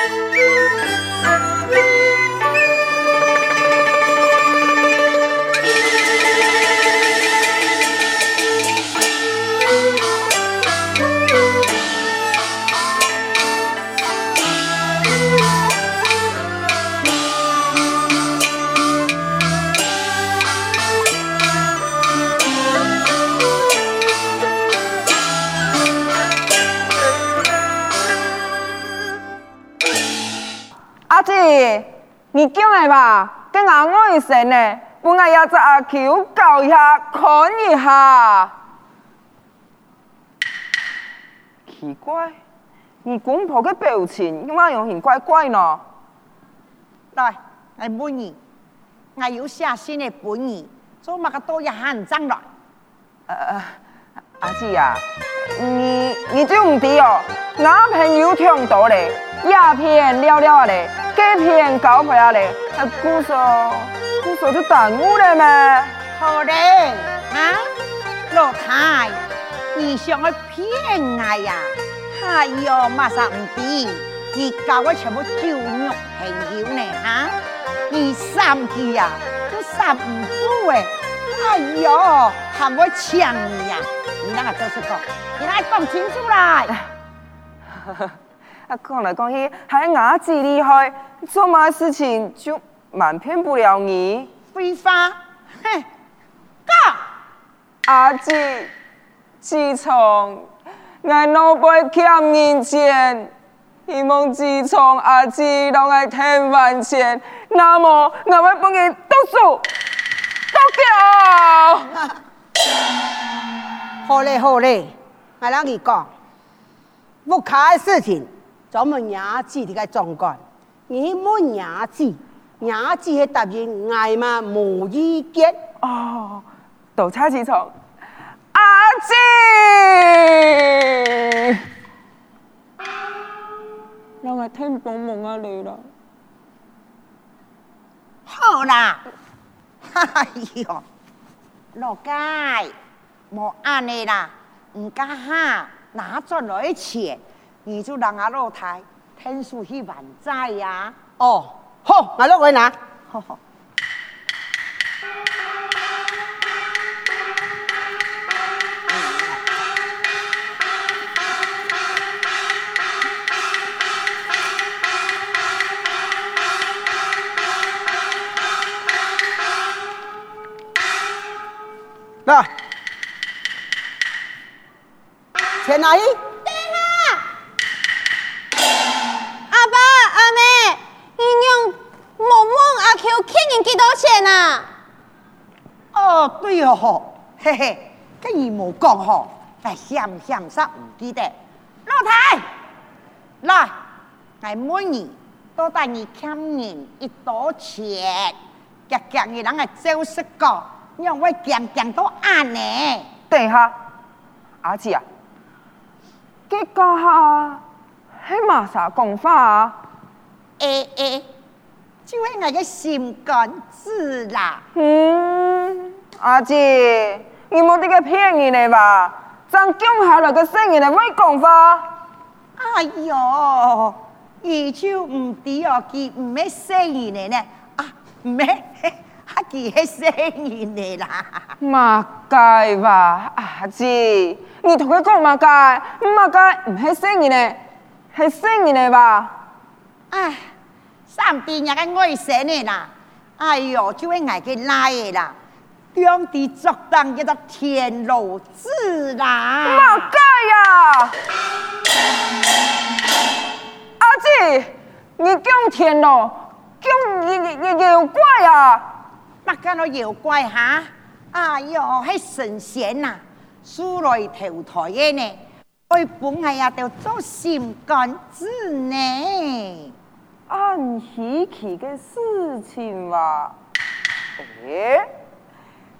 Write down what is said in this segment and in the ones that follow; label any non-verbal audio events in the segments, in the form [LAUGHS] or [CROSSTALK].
Música [LAUGHS] 你叫来吧，跟阿我一声呢，本来要在阿 Q 教一下，看一下。奇怪，你公婆嘅表情，點解有型怪怪呢？來，來本你，我有寫信嘅本你，做乜個多一行張來？呃，阿姐啊，你你就唔知哦，我朋友聽到咧。鸦片了了了嘞，鸦片搞回来嘞，啊，鼓说，鼓说就耽误了嘛。好嘞，啊，老太，你想我骗你呀？哎呦，马上不比，你搞我全部酒肉朋友呢啊？你三句呀都三不住哎，哎呦，喊我抢你呀？你那个都是搞，你那个搞清楚来。哈哈。讲来讲去，还是阿姐厉害，做嘛事情就瞒骗不了你。非法，哼，干！阿姐自从我老辈欠人钱，希望自从阿姐当俺天王钱，那么我会帮你读书，多久？[LAUGHS] 好嘞好嘞，我让你讲，不开的事情。咱们伢子，的个壮观。你们伢子，伢子系答应，哎嘛无意见。哦，都差几重？阿姐，我听讲冇啊你啦。好啦，哎呦，老街莫安尼啦，人家哈拿出来钱。你就让阿落台，天书去万载呀！哦，吼，来落好好。来，谁来？几多钱啊？哦，对哦，嘿嘿，跟姨母讲吼，哎，想想啥唔记得。老太，来，我每年都带你欠人一多钱，夹夹你两个旧时光，让我夹夹到阿你。等下，阿子啊，个哈，还冇啥讲啊？诶诶。因為我嘅心肝子啦。嗯，阿姐，你冇啲嘅騙人嚟吧？真驚下來個聲音嚟威講法。哎呦，伊就唔知哦，佢唔咩聲音嚟呢？啊，唔咩？阿佢係聲音嚟啦。嘛介吧，阿姐，你同佢講嘛介，嘛介唔係聲音嚟，係聲音嚟吧？唉。上帝那个爱神的啦？哎呦，就会挨个拉的啦，两地作弄叫做天路子啦。莫盖呀！阿姐，你讲天罗，讲妖妖怪呀？不讲那妖怪哈，哎呦，是神仙呐，出来投胎呢，爱本来呀？得做心肝子呢。按稀奇的事情嘛，哎，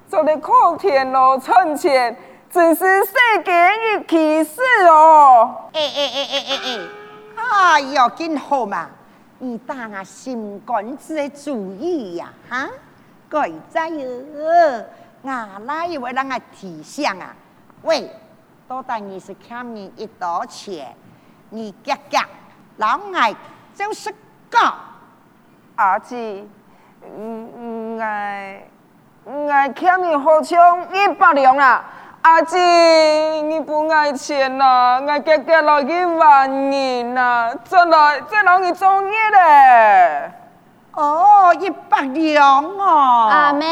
做滴苦钱咯，趁钱，真是世间嘅奇事哦！哎哎哎哎哎哎，哎哟，真好嘛！你大阿心赶子的主意呀，哈，鬼再哟，牙奶以为啷个提醒啊？喂，多带你是几你一多钱？你哥哥老爱就是。哥，阿姐，嗯嗯，爱爱欠你好像一百两啦！阿姐，你不爱钱啦，给给了一万你啦！再来，再来你中意嘞。哦，一百两哦。阿妹，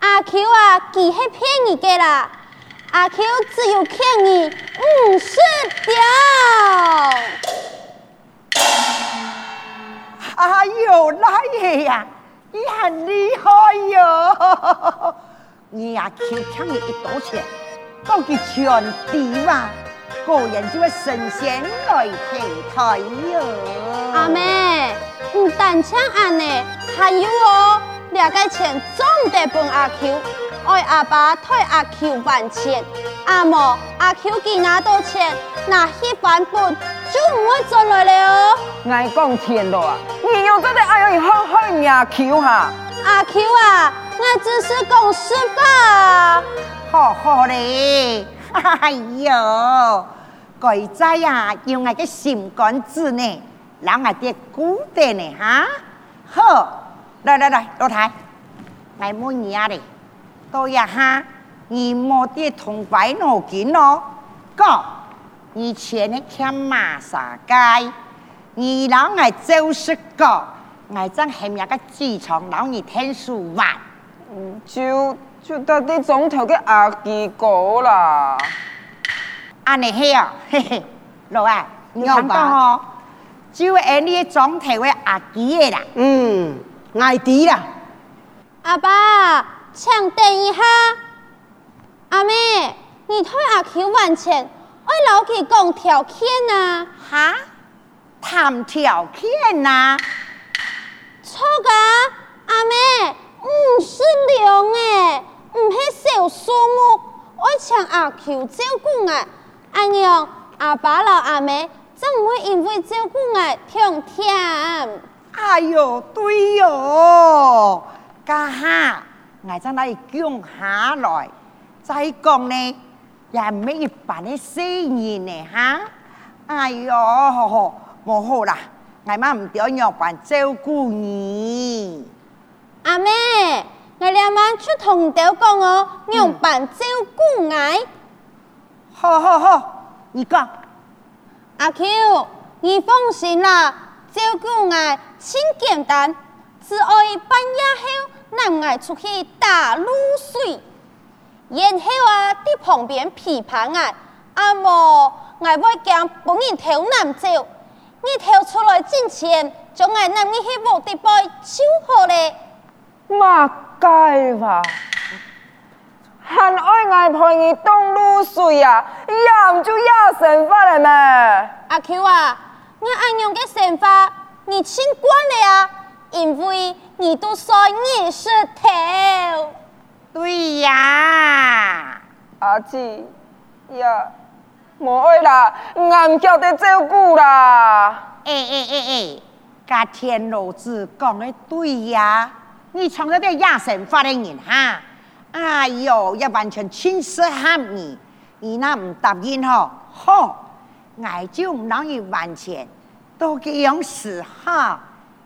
阿 Q 啊，记起骗你个啦！阿 Q 只有欠你五十两。阿有大爷呀，你厉害哟，你阿秋抢你一朵钱，都给全你话，个人就会神仙来听台哟。阿妹，你但抢阿呢，还有哦，两个钱总得帮阿 Q。爱阿爸替阿 Q 还钱，阿莫阿 Q 给拿到钱，那血版本就唔会再来了。哦。爱讲钱多啊，你又真的爱样，好好呀，Q 哈。阿 Q 啊，我只是讲实话。好好嘞，哎呦，鬼仔呀，用阿个心肝子呢，人阿得顾定呢哈。好，来来来，老太，来摸你下的。到一下，你莫啲同鬼攞件咯，哥，以前你欠馬沙街，你老我就是個，我真係咪個機場老你聽數話，就就到啲總頭嘅阿基哥啦。啊你係啊，嘿嘿，老啊，你講到嗬，就係你總頭嘅阿基啦。嗯，艾迪啦。阿爸。请等一下，阿妹，你推阿球。万钱，我老去讲条件啊。哈？谈条件呐？错噶，阿妹，不是娘诶，不是小数目，我请阿球，照顾我，阿样阿爸老阿妹，怎会因为照顾我太累。哎呦，对哟，干哈？奶在那里捐下来？再讲呢，也没办的生意呢哈。哎哟，好，不好啦！奶妈唔掉老板照顾你。阿妹，我哋晚妈出同调讲哦，让老板照顾我。好好好，你讲。阿 Q，你放心啦，照顾我很简单，只爱半夜后。咱爱出去打露水。然后啊，伫旁边琵琶啊，阿无爱要将本人头难走，你头出来挣钱，就爱拿你去无地方收好咧。嘛该吧，还爱爱陪你当露水啊，也唔就也神法了咩？阿 Q 啊，我按用嘅神法，你清官了啊！因为你都说你是头，对呀，阿姐，呀，不爱啦，俺叫得照顾啦。哎哎哎哎，甲天老子讲的对呀，你从了点亚神发的言哈，哎哟，也完全轻视哈你，你那不答应吼，吼，俺就让伊完全都给用死哈。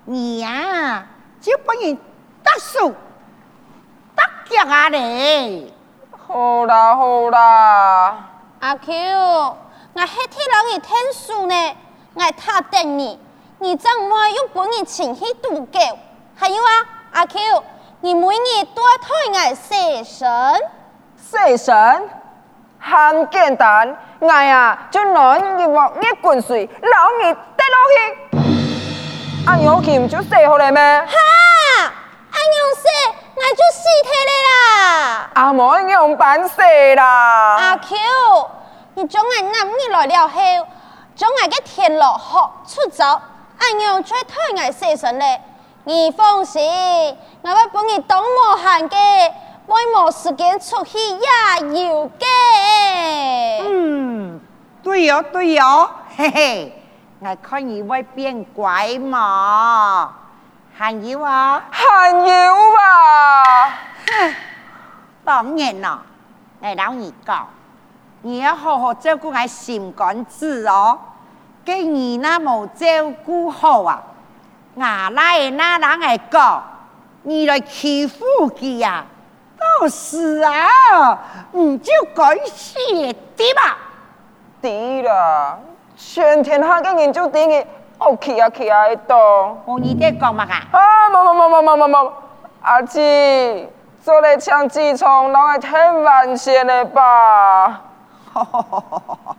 你啊，就不能得手得脚啊嘞？好啦好啦。阿 Q，我黑天老去听书呢，我太等你。你怎么爱用本子去记笔记？还有啊，阿 Q，你每日多推我西神》。西神？很简单，我呀就拿你往那滚水，老你得了去。anh có kiểm chú xe hồi này mà Ha Anh không xe Ngài chú xe thế này là À mỏ anh không bán xe là kiều Như chúng anh nắm như lời đeo heo Chúng anh cái thiền lộ họ chút giáo Anh không chơi thôi ngài xe sẵn lệ Nghi phong sĩ Ngài bắt bố nghi tống mò hàng kê Mỗi một sự kiện 出去也有嘅。嗯，對哦，對哦，嘿嘿。ngài có nhị với biên quái mà hàn diễu hả hàn diễu à, tóm nhiên nọ ngài đau nhị cọ nhị hồ cái nhị na à. na nhị mồ 照顾好啊牙来那人来讲你来欺负佢啊到时啊唔就改写的吧对了全天下嘅人就于你，去啊去啊，一道。我二爹讲物啊。啊，无无无无无无无，阿姊，做咧唱志淙，拢会通万现的吧？哈哈哈！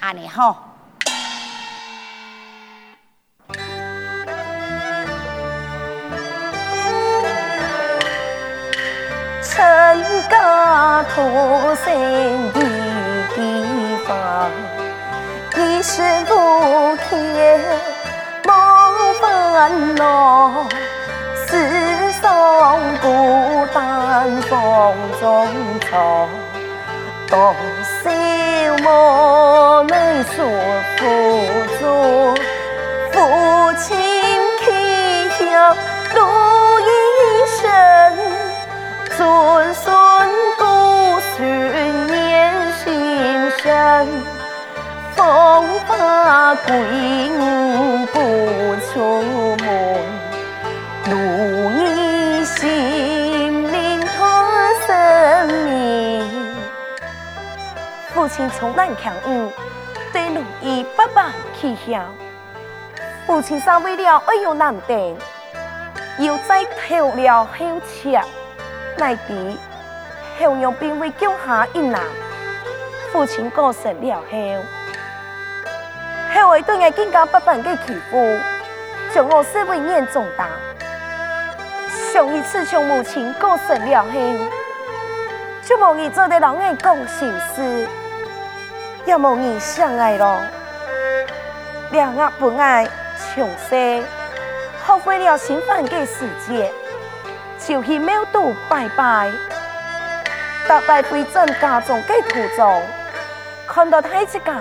安尼好。陈家托身。是不开，忙分恼，世上孤单种种愁。多少我们说不出，父亲去向路已深。把鬼女不出门，如意心灵多思命。父亲从南看我，对奴儿百般欺笑。父亲上为了哎呦难断，又再投了后妻，奈地后娘并未救下一难。父亲过世了后。为对爱更加不凡的欺负，将我视为眼重大。上一次向母亲告身了后，却无意做对人爱讲心事，也无意相爱了。两阿不爱长生，耗费了平凡的时节，就去庙度拜拜，拜拜对真大众的途中，看到太凄家。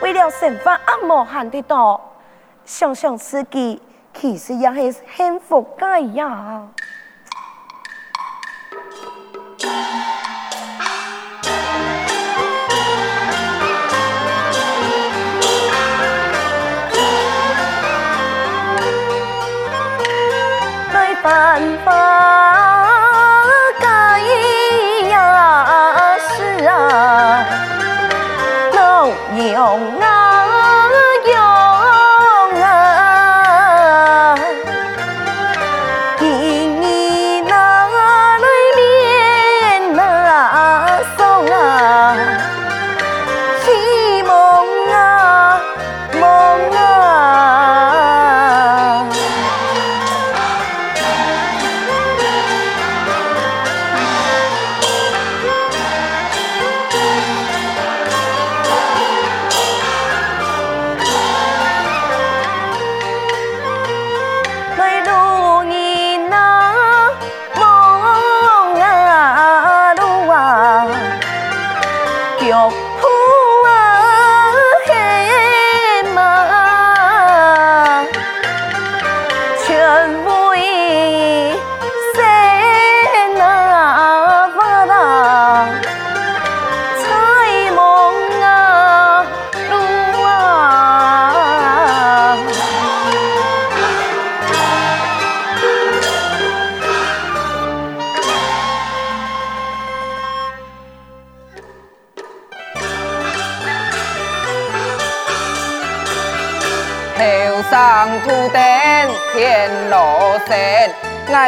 为了惩罚按摩喊的多，想想自己其实也是很福败呀，没办法。gì hồn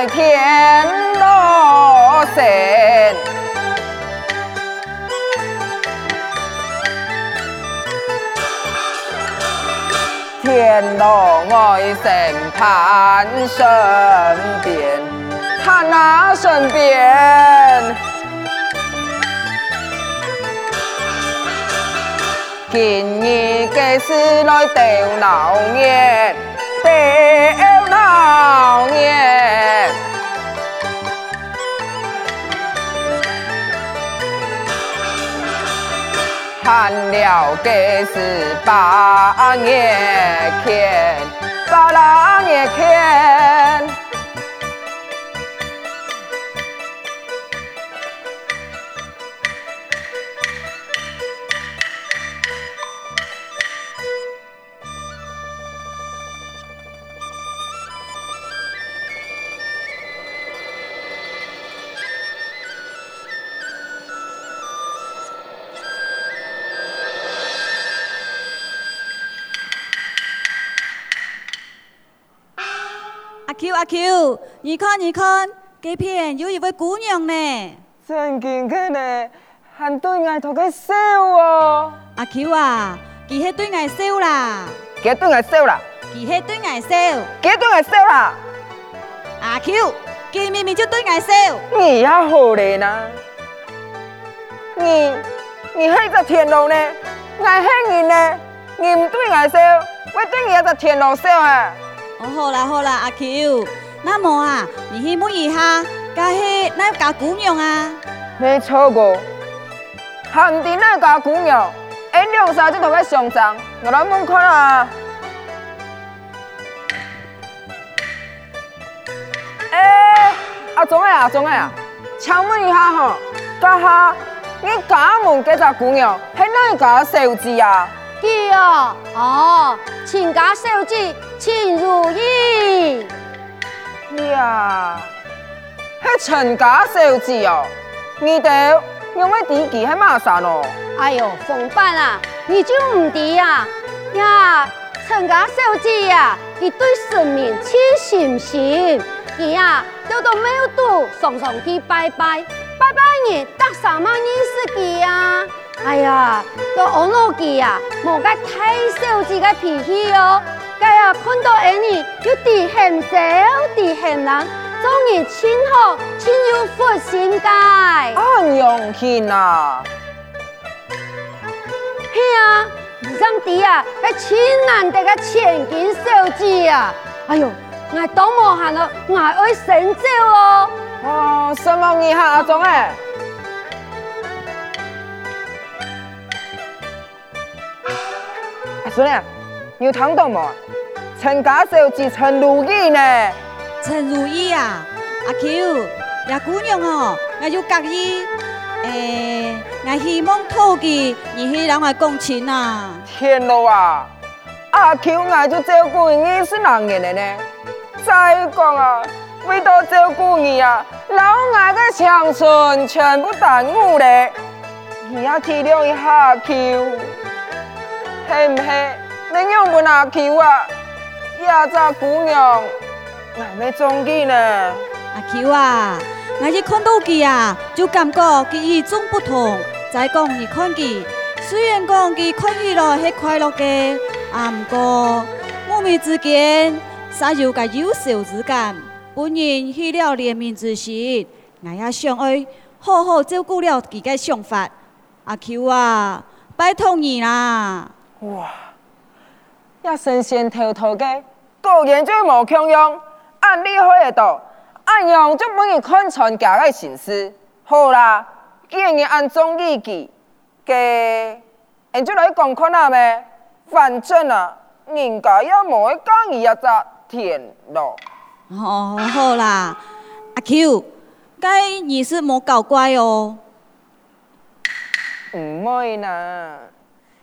天罗绳，天罗爱神缠身边，缠那身边。今日开是来斗老年，斗老年。看了个十八年天，八十天。阿 Q，你看，你看，几片有一位姑娘呢？正见起呢，喊对外头佮笑哦。阿 Q 啊，几许对外笑啦？几对外笑啦？几许对外笑？几对外笑啦？阿 Q，几咪咪就对外笑？你也好嘞呐，你，你还在天牢呢？我还你呢，你不对外笑，我对你也在天牢笑啊！哦，好啦好啦，阿 Q，那么啊，你去摸一下，家去那家姑娘啊。没错个，喊的那家姑娘，俺两啥子都该上场，我来问看啦。哎，阿忠哎阿忠哎啊，请问一下吼，家下你家门这只姑娘，系哪家手指啊？弟啊，哦，陈家小姐，请如意。呀，是陈家小姐哦，你到用要登记在马山咯。哎呦，凤伯啊，你就唔记呀？呀，陈家小姐呀，伊对村民起信心，呀、啊，都没有度上上去拜拜，拜拜你得什么你是几？哎呀，这王老吉呀，莫个太小气个脾气哦！个呀，看到你又慈很小，慈很难，终于亲好亲又福星街。俺娘亲啊！是啊，二兄弟啊，个千难得个千金小姐啊！哎呦，我都无闲了，我挨神走哦！哦，什么你好阿总哎？做咩？有汤到吗？陈家秀是陈如意呢。陈如意啊，阿 Q，呀姑娘哦，那就嫁伊。诶，我希望讨个你去郎来共情呐。天罗啊！阿 Q，我就照顾你，是男人的呢？再讲啊，为到照顾你啊，老俺的青春全部耽误了。你要体谅一下，阿舅。系唔系？你又问阿桥啊？亚杂姑娘慢没装起呢。阿桥啊，我一看到佮啊，就感觉佮与众不同。再讲你看佮，虽然讲佮看起咯系快乐的，啊不过我们之间煞有个有善之感，本人去了怜悯之心，我也相爱好好照顾了自己的想法。阿桥啊，拜托你啦！哇！还神仙偷偷的，果然就无空用。按你开的道，按用就容易看穿家的心思。好啦，建议按中意见。给，俺就来讲看难呗。反正啊，人家也会买刚一隻电咯。哦，好啦，阿 Q，该你是莫搞怪哦。唔会啦。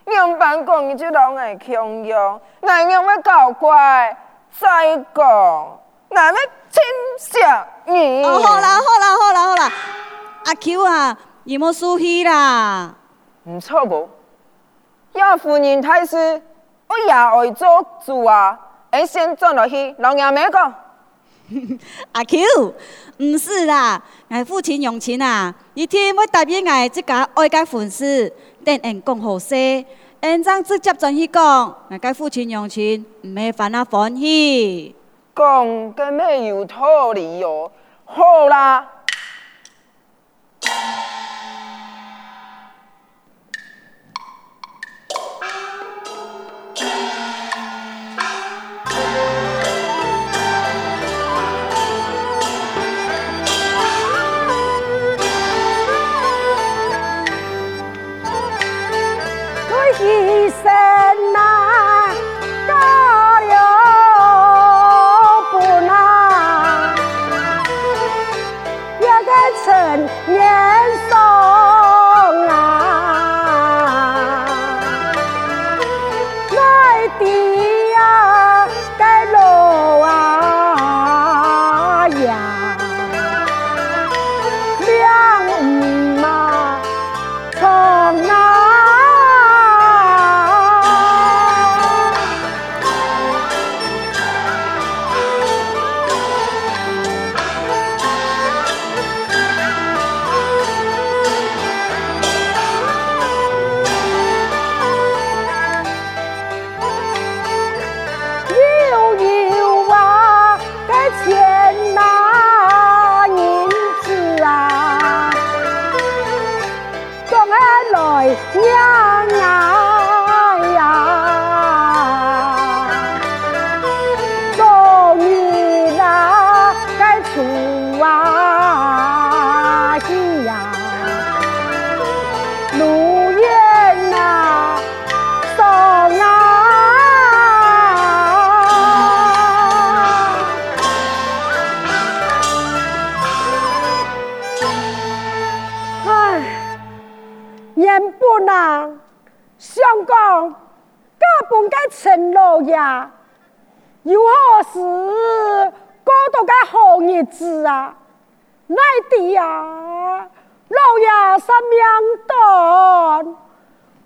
娘班公伊只老爱强用，奈娘要搞怪，再讲那要亲像你。哦，好啦，好啦，好啦，好啦，阿 Q 啊，你冇输气啦？唔错不？一夫人太师，我也爱做主啊！先转落去，老娘咪讲。[LAUGHS] 阿 Q，毋是啦，哎，父亲用钱啊，一天要答应哎，即个爱家粉丝，等因讲好势，因将直接转去讲，哎，该父亲用钱，毋免烦恼烦去。讲个咩有道理哦，好啦。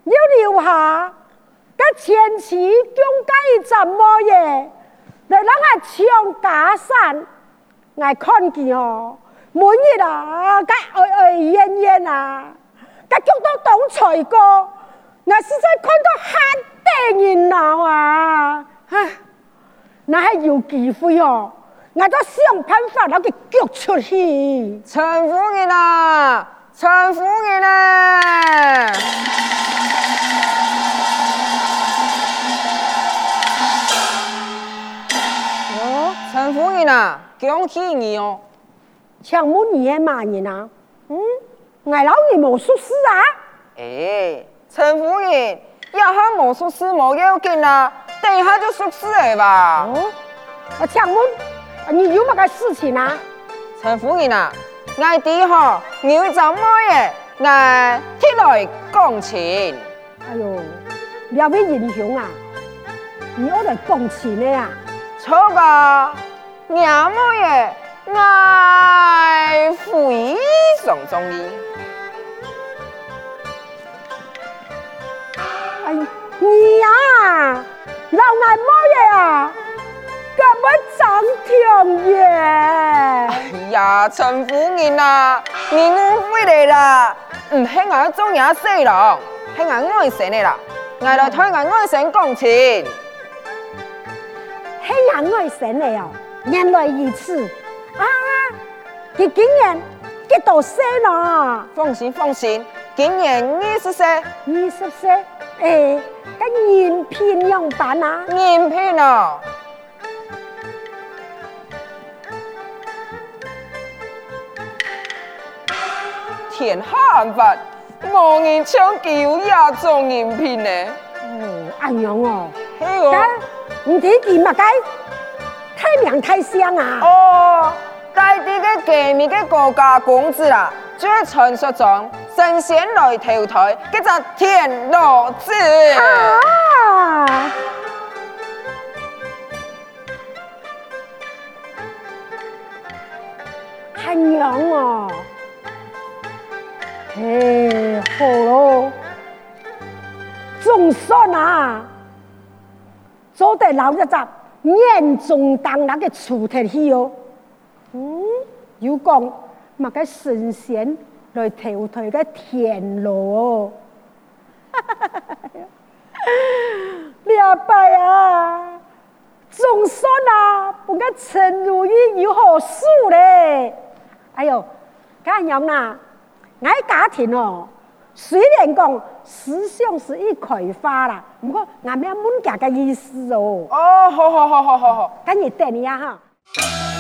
要留下，个前期中解怎么耶？样？让我唱假山，挨看见哦，每日啊，噶哀哀怨怨啊，噶叫到董才哥，我实在看到吓得人恼啊！那还有机会哦，我都想办法那个叫出去。春风啊！陈夫人呢？哦，陈夫人啊，恭喜你哦！强木你也骂你呢？嗯，俺老姨没说事啊？哎，陈夫人，一下没说事，没要紧啊，等一下就说事了吧？哦，啊强木，你有没个事情啊？陈夫人啊！俺爹他牛怎么的？爱替来讲钱。哎呦，两位英雄啊！你要来讲钱的呀？错的，娘妈爷爱妇人上中医。哎，你呀，让俺妈爷啊！干么整天的？哎呀，陈夫人啊，你误会来啦？唔，那中做伢西郎系我爱神的啦，危来替我爱神讲情。系眼爱神的啊，原来如此。啊，这今年，这多少啦？放心放心，今年二十岁，二十岁。哎，这年聘用半啊？年聘啊。田慳法，無人搶救也做人品呢。安樣哦，咁唔知點啊？解太明太香啊！哦，解啲嘅革命嘅國家公子啦，就係傳說中神仙來投胎，叫做田螺子。啊安陽哦。哎，好咯，总算啊，做得老一集，严重当那个出头去哦。嗯，有讲嘛个神仙来投胎个田螺哦。哈哈哈哈！你阿伯呀，总算啊，不个陈如意有好事嘞。哎呦，干娘啊！俺家庭哦，虽然讲思想是一开花啦，不过俺没有满家个意思哦。哦，好好好好好好，赶紧带你啊哈。